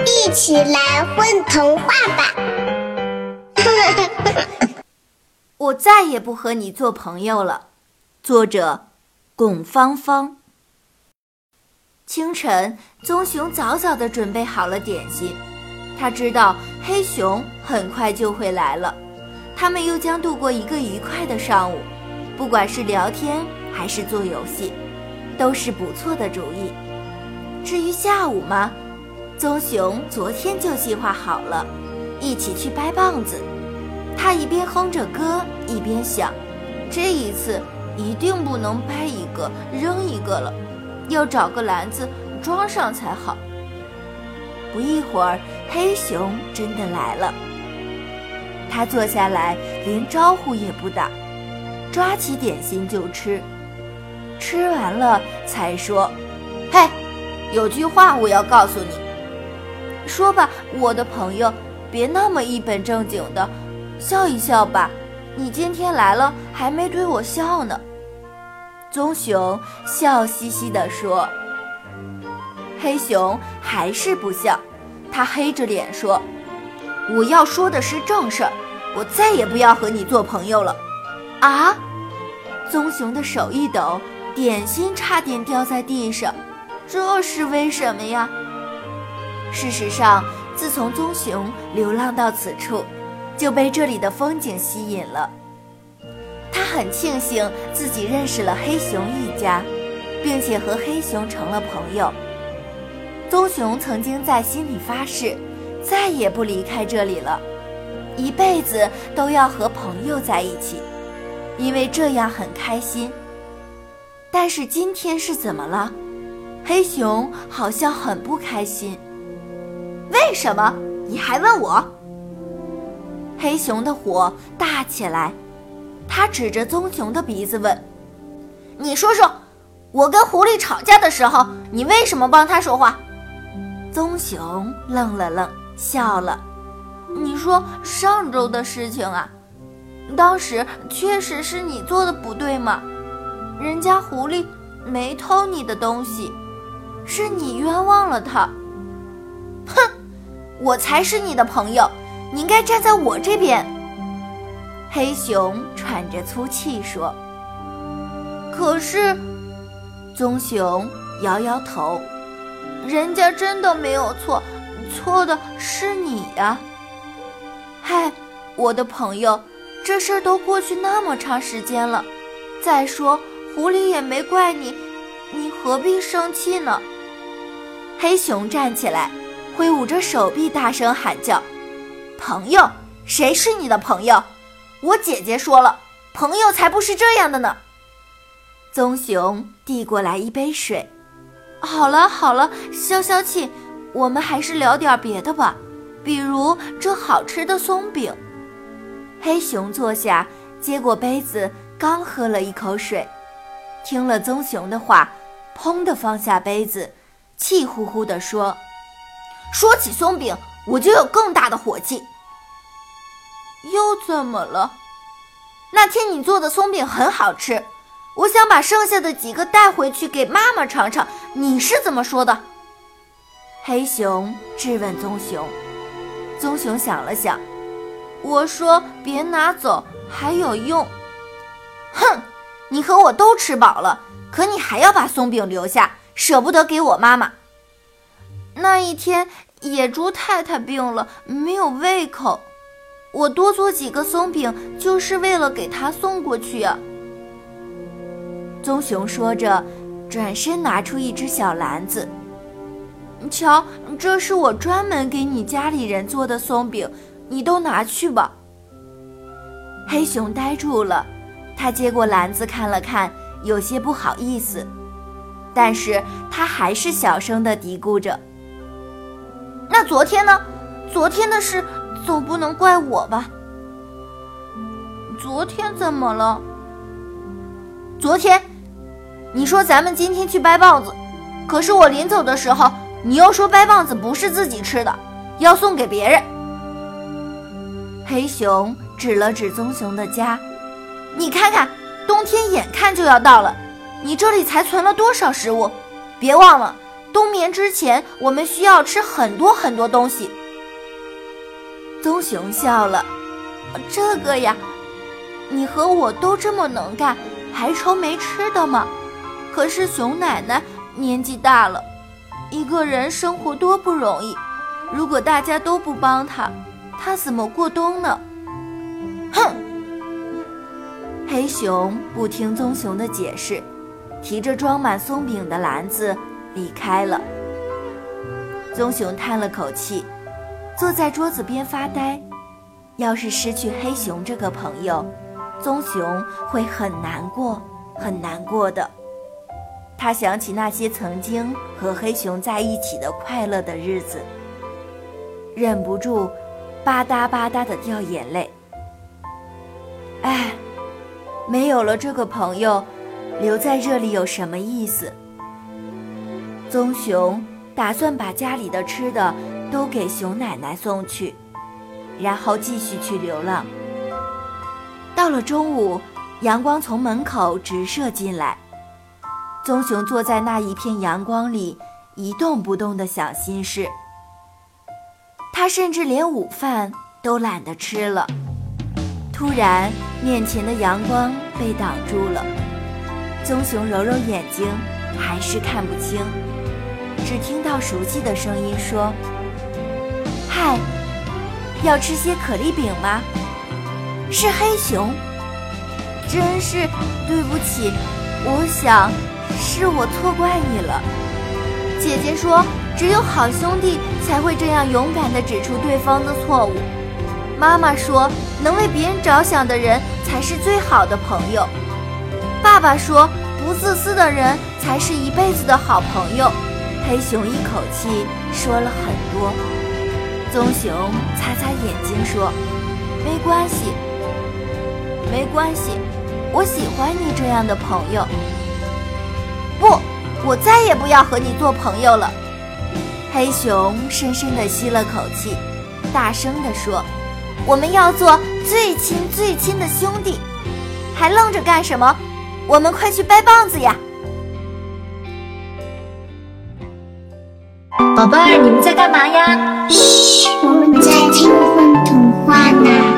一起来混童话吧！我再也不和你做朋友了。作者：巩芳芳。清晨，棕熊早早的准备好了点心，他知道黑熊很快就会来了，他们又将度过一个愉快的上午。不管是聊天还是做游戏，都是不错的主意。至于下午吗？棕熊昨天就计划好了，一起去掰棒子。他一边哼着歌，一边想：这一次一定不能掰一个扔一个了，要找个篮子装上才好。不一会儿，黑熊真的来了。他坐下来，连招呼也不打，抓起点心就吃。吃完了才说：“嘿，有句话我要告诉你。”说吧，我的朋友，别那么一本正经的，笑一笑吧。你今天来了，还没对我笑呢。棕熊笑嘻嘻地说。黑熊还是不笑，他黑着脸说：“我要说的是正事儿，我再也不要和你做朋友了。”啊！棕熊的手一抖，点心差点掉在地上，这是为什么呀？事实上，自从棕熊流浪到此处，就被这里的风景吸引了。他很庆幸自己认识了黑熊一家，并且和黑熊成了朋友。棕熊曾经在心里发誓，再也不离开这里了，一辈子都要和朋友在一起，因为这样很开心。但是今天是怎么了？黑熊好像很不开心。什么？你还问我？黑熊的火大起来，他指着棕熊的鼻子问：“你说说，我跟狐狸吵架的时候，你为什么帮他说话？”棕熊愣了愣，笑了：“你说上周的事情啊，当时确实是你做的不对吗？人家狐狸没偷你的东西，是你冤枉了他。”我才是你的朋友，你应该站在我这边。”黑熊喘着粗气说。“可是，棕熊摇摇头，人家真的没有错，错的是你呀。嗨，我的朋友，这事儿都过去那么长时间了，再说狐狸也没怪你，你何必生气呢？”黑熊站起来。挥舞着手臂，大声喊叫：“朋友，谁是你的朋友？我姐姐说了，朋友才不是这样的呢。”棕熊递过来一杯水。好了好了，消消气，我们还是聊点别的吧，比如这好吃的松饼。黑熊坐下，接过杯子，刚喝了一口水，听了棕熊的话，砰的放下杯子，气呼呼地说。说起松饼，我就有更大的火气。又怎么了？那天你做的松饼很好吃，我想把剩下的几个带回去给妈妈尝尝。你是怎么说的？黑熊质问棕熊。棕熊想了想，我说别拿走，还有用。哼，你和我都吃饱了，可你还要把松饼留下，舍不得给我妈妈。那一天，野猪太太病了，没有胃口。我多做几个松饼，就是为了给她送过去呀。棕熊说着，转身拿出一只小篮子。瞧，这是我专门给你家里人做的松饼，你都拿去吧。黑熊呆住了，他接过篮子看了看，有些不好意思，但是他还是小声的嘀咕着。那昨天呢？昨天的事总不能怪我吧？昨天怎么了？昨天，你说咱们今天去掰棒子，可是我临走的时候，你又说掰棒子不是自己吃的，要送给别人。黑熊指了指棕熊的家，你看看，冬天眼看就要到了，你这里才存了多少食物？别忘了。冬眠之前，我们需要吃很多很多东西。棕熊笑了：“这个呀，你和我都这么能干，还愁没吃的吗？可是熊奶奶年纪大了，一个人生活多不容易。如果大家都不帮她，她怎么过冬呢？”哼！黑熊不听棕熊的解释，提着装满松饼的篮子离开了。棕熊叹了口气。坐在桌子边发呆。要是失去黑熊这个朋友，棕熊会很难过，很难过的。他想起那些曾经和黑熊在一起的快乐的日子，忍不住吧嗒吧嗒的掉眼泪。哎，没有了这个朋友，留在这里有什么意思？棕熊打算把家里的吃的。都给熊奶奶送去，然后继续去流浪。到了中午，阳光从门口直射进来，棕熊坐在那一片阳光里，一动不动地想心事。他甚至连午饭都懒得吃了。突然，面前的阳光被挡住了，棕熊揉揉眼睛，还是看不清，只听到熟悉的声音说。嗨，要吃些可丽饼吗？是黑熊，真是对不起，我想是我错怪你了。姐姐说，只有好兄弟才会这样勇敢地指出对方的错误。妈妈说，能为别人着想的人才是最好的朋友。爸爸说，不自私的人才是一辈子的好朋友。黑熊一口气说了很多。棕熊擦擦眼睛说：“没关系，没关系，我喜欢你这样的朋友。不，我再也不要和你做朋友了。”黑熊深深地吸了口气，大声地说：“我们要做最亲最亲的兄弟，还愣着干什么？我们快去掰棒子呀！”宝贝儿，你们在干嘛呀？嘘，我们在听风童话呢。